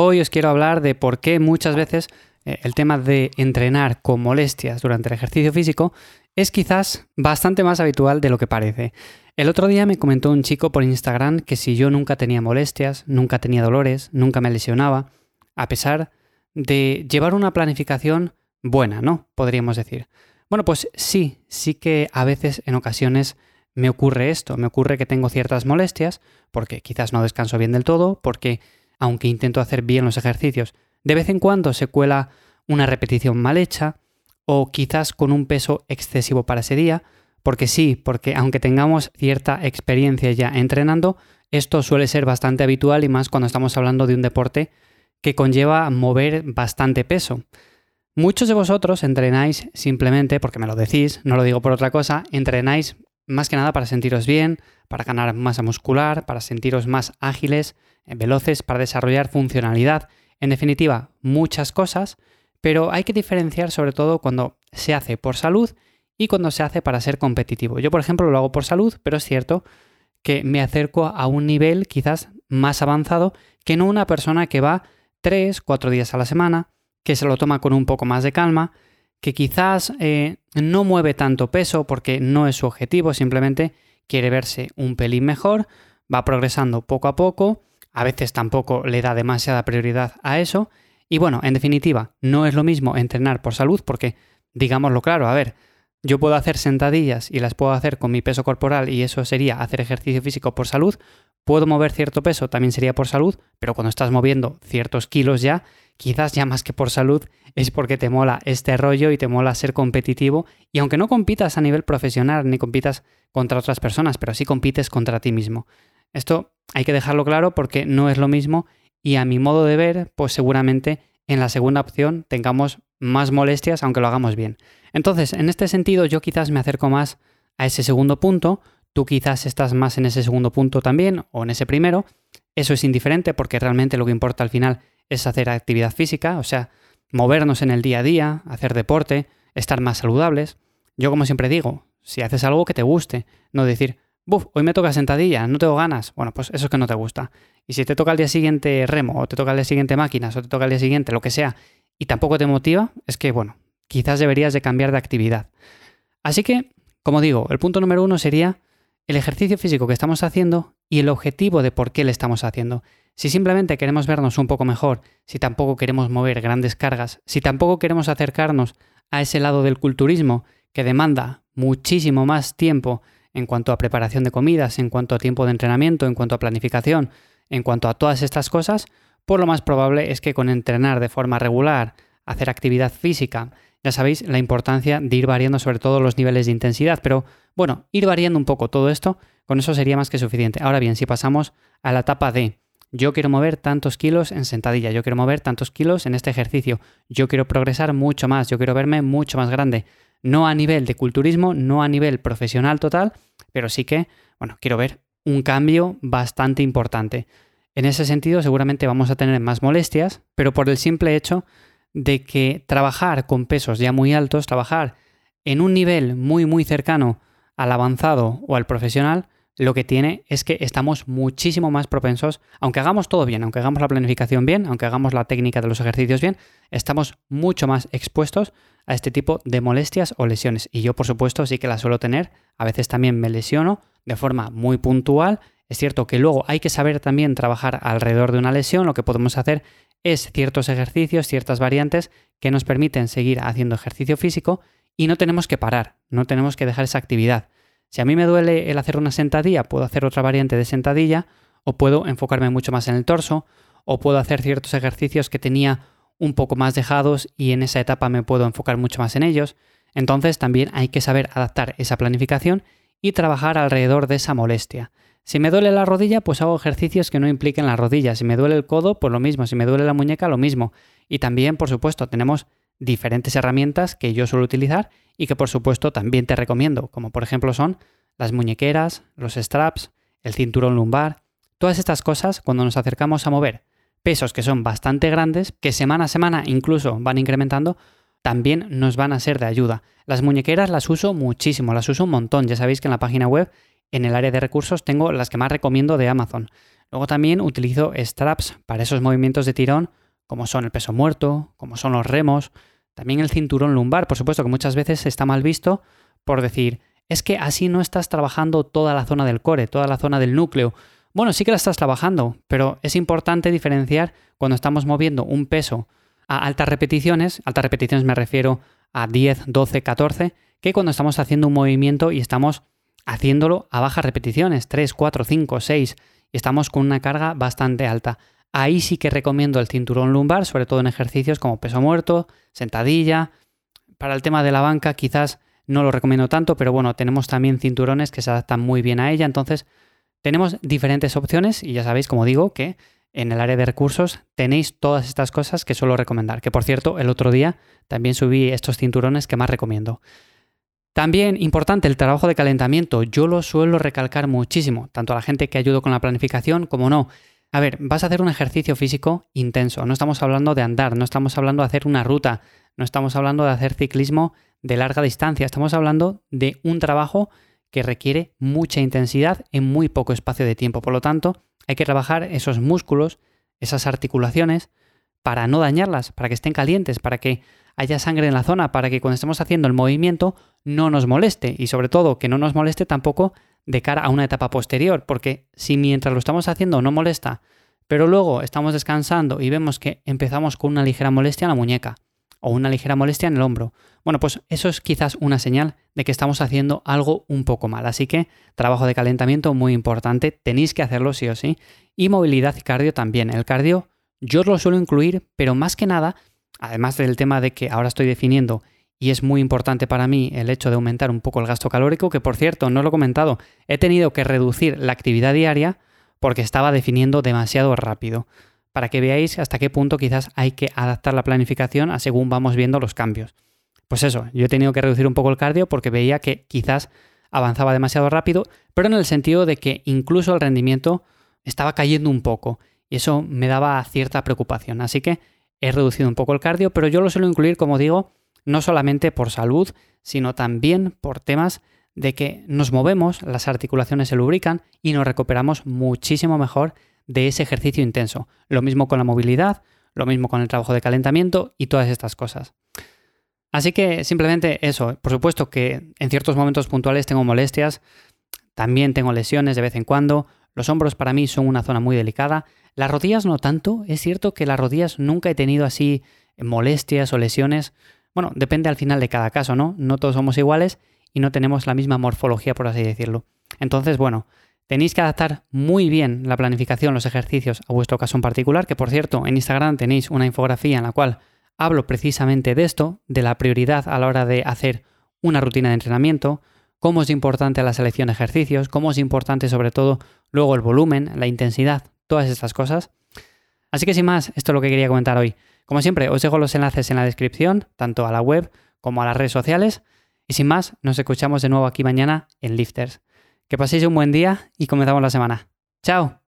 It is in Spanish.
Hoy os quiero hablar de por qué muchas veces eh, el tema de entrenar con molestias durante el ejercicio físico es quizás bastante más habitual de lo que parece. El otro día me comentó un chico por Instagram que si yo nunca tenía molestias, nunca tenía dolores, nunca me lesionaba, a pesar de llevar una planificación buena, ¿no? Podríamos decir. Bueno, pues sí, sí que a veces en ocasiones me ocurre esto, me ocurre que tengo ciertas molestias, porque quizás no descanso bien del todo, porque aunque intento hacer bien los ejercicios, de vez en cuando se cuela una repetición mal hecha, o quizás con un peso excesivo para ese día, porque sí, porque aunque tengamos cierta experiencia ya entrenando, esto suele ser bastante habitual y más cuando estamos hablando de un deporte que conlleva mover bastante peso. Muchos de vosotros entrenáis simplemente, porque me lo decís, no lo digo por otra cosa, entrenáis más que nada para sentiros bien, para ganar masa muscular, para sentiros más ágiles, eh, veloces, para desarrollar funcionalidad, en definitiva, muchas cosas, pero hay que diferenciar sobre todo cuando se hace por salud y cuando se hace para ser competitivo. Yo, por ejemplo, lo hago por salud, pero es cierto que me acerco a un nivel quizás más avanzado que no una persona que va 3, 4 días a la semana, que se lo toma con un poco más de calma, que quizás eh, no mueve tanto peso porque no es su objetivo, simplemente quiere verse un pelín mejor, va progresando poco a poco, a veces tampoco le da demasiada prioridad a eso, y bueno, en definitiva, no es lo mismo entrenar por salud porque, digámoslo claro, a ver, yo puedo hacer sentadillas y las puedo hacer con mi peso corporal y eso sería hacer ejercicio físico por salud, puedo mover cierto peso, también sería por salud, pero cuando estás moviendo ciertos kilos ya, quizás ya más que por salud, es porque te mola este rollo y te mola ser competitivo. Y aunque no compitas a nivel profesional ni compitas contra otras personas, pero sí compites contra ti mismo. Esto hay que dejarlo claro porque no es lo mismo y a mi modo de ver, pues seguramente en la segunda opción tengamos más molestias aunque lo hagamos bien. Entonces, en este sentido yo quizás me acerco más a ese segundo punto, tú quizás estás más en ese segundo punto también o en ese primero. Eso es indiferente porque realmente lo que importa al final es hacer actividad física, o sea, movernos en el día a día, hacer deporte, estar más saludables. Yo como siempre digo, si haces algo que te guste, no decir, buf, hoy me toca sentadilla, no tengo ganas. Bueno, pues eso es que no te gusta. Y si te toca al día siguiente remo, o te toca al día siguiente máquinas, o te toca al día siguiente lo que sea, y tampoco te motiva, es que, bueno, quizás deberías de cambiar de actividad. Así que, como digo, el punto número uno sería el ejercicio físico que estamos haciendo y el objetivo de por qué le estamos haciendo. Si simplemente queremos vernos un poco mejor, si tampoco queremos mover grandes cargas, si tampoco queremos acercarnos a ese lado del culturismo que demanda muchísimo más tiempo en cuanto a preparación de comidas, en cuanto a tiempo de entrenamiento, en cuanto a planificación, en cuanto a todas estas cosas, por lo más probable es que con entrenar de forma regular, hacer actividad física, ya sabéis la importancia de ir variando sobre todo los niveles de intensidad, pero bueno, ir variando un poco todo esto, con eso sería más que suficiente. Ahora bien, si pasamos a la etapa de yo quiero mover tantos kilos en sentadilla, yo quiero mover tantos kilos en este ejercicio, yo quiero progresar mucho más, yo quiero verme mucho más grande, no a nivel de culturismo, no a nivel profesional total, pero sí que, bueno, quiero ver un cambio bastante importante. En ese sentido, seguramente vamos a tener más molestias, pero por el simple hecho de que trabajar con pesos ya muy altos, trabajar en un nivel muy muy cercano al avanzado o al profesional, lo que tiene es que estamos muchísimo más propensos, aunque hagamos todo bien, aunque hagamos la planificación bien, aunque hagamos la técnica de los ejercicios bien, estamos mucho más expuestos a este tipo de molestias o lesiones. Y yo, por supuesto, sí que la suelo tener. A veces también me lesiono de forma muy puntual. Es cierto que luego hay que saber también trabajar alrededor de una lesión. Lo que podemos hacer es ciertos ejercicios, ciertas variantes que nos permiten seguir haciendo ejercicio físico y no tenemos que parar, no tenemos que dejar esa actividad. Si a mí me duele el hacer una sentadilla, puedo hacer otra variante de sentadilla o puedo enfocarme mucho más en el torso o puedo hacer ciertos ejercicios que tenía un poco más dejados y en esa etapa me puedo enfocar mucho más en ellos. Entonces también hay que saber adaptar esa planificación y trabajar alrededor de esa molestia. Si me duele la rodilla, pues hago ejercicios que no impliquen la rodilla. Si me duele el codo, pues lo mismo. Si me duele la muñeca, lo mismo. Y también, por supuesto, tenemos diferentes herramientas que yo suelo utilizar y que por supuesto también te recomiendo, como por ejemplo son las muñequeras, los straps, el cinturón lumbar, todas estas cosas cuando nos acercamos a mover pesos que son bastante grandes, que semana a semana incluso van incrementando, también nos van a ser de ayuda. Las muñequeras las uso muchísimo, las uso un montón. Ya sabéis que en la página web en el área de recursos tengo las que más recomiendo de Amazon. Luego también utilizo straps para esos movimientos de tirón, como son el peso muerto, como son los remos, también el cinturón lumbar, por supuesto que muchas veces está mal visto por decir, es que así no estás trabajando toda la zona del core, toda la zona del núcleo. Bueno, sí que la estás trabajando, pero es importante diferenciar cuando estamos moviendo un peso a altas repeticiones, altas repeticiones me refiero a 10, 12, 14, que cuando estamos haciendo un movimiento y estamos haciéndolo a bajas repeticiones, 3, 4, 5, 6, y estamos con una carga bastante alta. Ahí sí que recomiendo el cinturón lumbar, sobre todo en ejercicios como peso muerto, sentadilla. Para el tema de la banca quizás no lo recomiendo tanto, pero bueno, tenemos también cinturones que se adaptan muy bien a ella, entonces tenemos diferentes opciones y ya sabéis, como digo, que en el área de recursos tenéis todas estas cosas que suelo recomendar, que por cierto, el otro día también subí estos cinturones que más recomiendo. También importante el trabajo de calentamiento, yo lo suelo recalcar muchísimo, tanto a la gente que ayudo con la planificación como no. A ver, vas a hacer un ejercicio físico intenso, no estamos hablando de andar, no estamos hablando de hacer una ruta, no estamos hablando de hacer ciclismo de larga distancia, estamos hablando de un trabajo que requiere mucha intensidad en muy poco espacio de tiempo. Por lo tanto, hay que trabajar esos músculos, esas articulaciones, para no dañarlas, para que estén calientes, para que haya sangre en la zona, para que cuando estemos haciendo el movimiento no nos moleste y sobre todo que no nos moleste tampoco de cara a una etapa posterior, porque si mientras lo estamos haciendo no molesta, pero luego estamos descansando y vemos que empezamos con una ligera molestia en la muñeca o una ligera molestia en el hombro, bueno, pues eso es quizás una señal de que estamos haciendo algo un poco mal. Así que trabajo de calentamiento muy importante, tenéis que hacerlo sí o sí. Y movilidad y cardio también. El cardio yo lo suelo incluir, pero más que nada, además del tema de que ahora estoy definiendo y es muy importante para mí el hecho de aumentar un poco el gasto calórico, que por cierto, no lo he comentado, he tenido que reducir la actividad diaria porque estaba definiendo demasiado rápido, para que veáis hasta qué punto quizás hay que adaptar la planificación a según vamos viendo los cambios. Pues eso, yo he tenido que reducir un poco el cardio porque veía que quizás avanzaba demasiado rápido, pero en el sentido de que incluso el rendimiento estaba cayendo un poco y eso me daba cierta preocupación. Así que he reducido un poco el cardio, pero yo lo suelo incluir, como digo, no solamente por salud, sino también por temas de que nos movemos, las articulaciones se lubrican y nos recuperamos muchísimo mejor de ese ejercicio intenso. Lo mismo con la movilidad, lo mismo con el trabajo de calentamiento y todas estas cosas. Así que simplemente eso, por supuesto que en ciertos momentos puntuales tengo molestias, también tengo lesiones de vez en cuando, los hombros para mí son una zona muy delicada, las rodillas no tanto, es cierto que las rodillas nunca he tenido así molestias o lesiones, bueno, depende al final de cada caso, ¿no? No todos somos iguales y no tenemos la misma morfología, por así decirlo. Entonces, bueno, tenéis que adaptar muy bien la planificación, los ejercicios a vuestro caso en particular, que por cierto, en Instagram tenéis una infografía en la cual hablo precisamente de esto, de la prioridad a la hora de hacer una rutina de entrenamiento, cómo es importante la selección de ejercicios, cómo es importante sobre todo luego el volumen, la intensidad, todas estas cosas. Así que sin más, esto es lo que quería comentar hoy. Como siempre, os dejo los enlaces en la descripción, tanto a la web como a las redes sociales. Y sin más, nos escuchamos de nuevo aquí mañana en Lifters. Que paséis un buen día y comenzamos la semana. ¡Chao!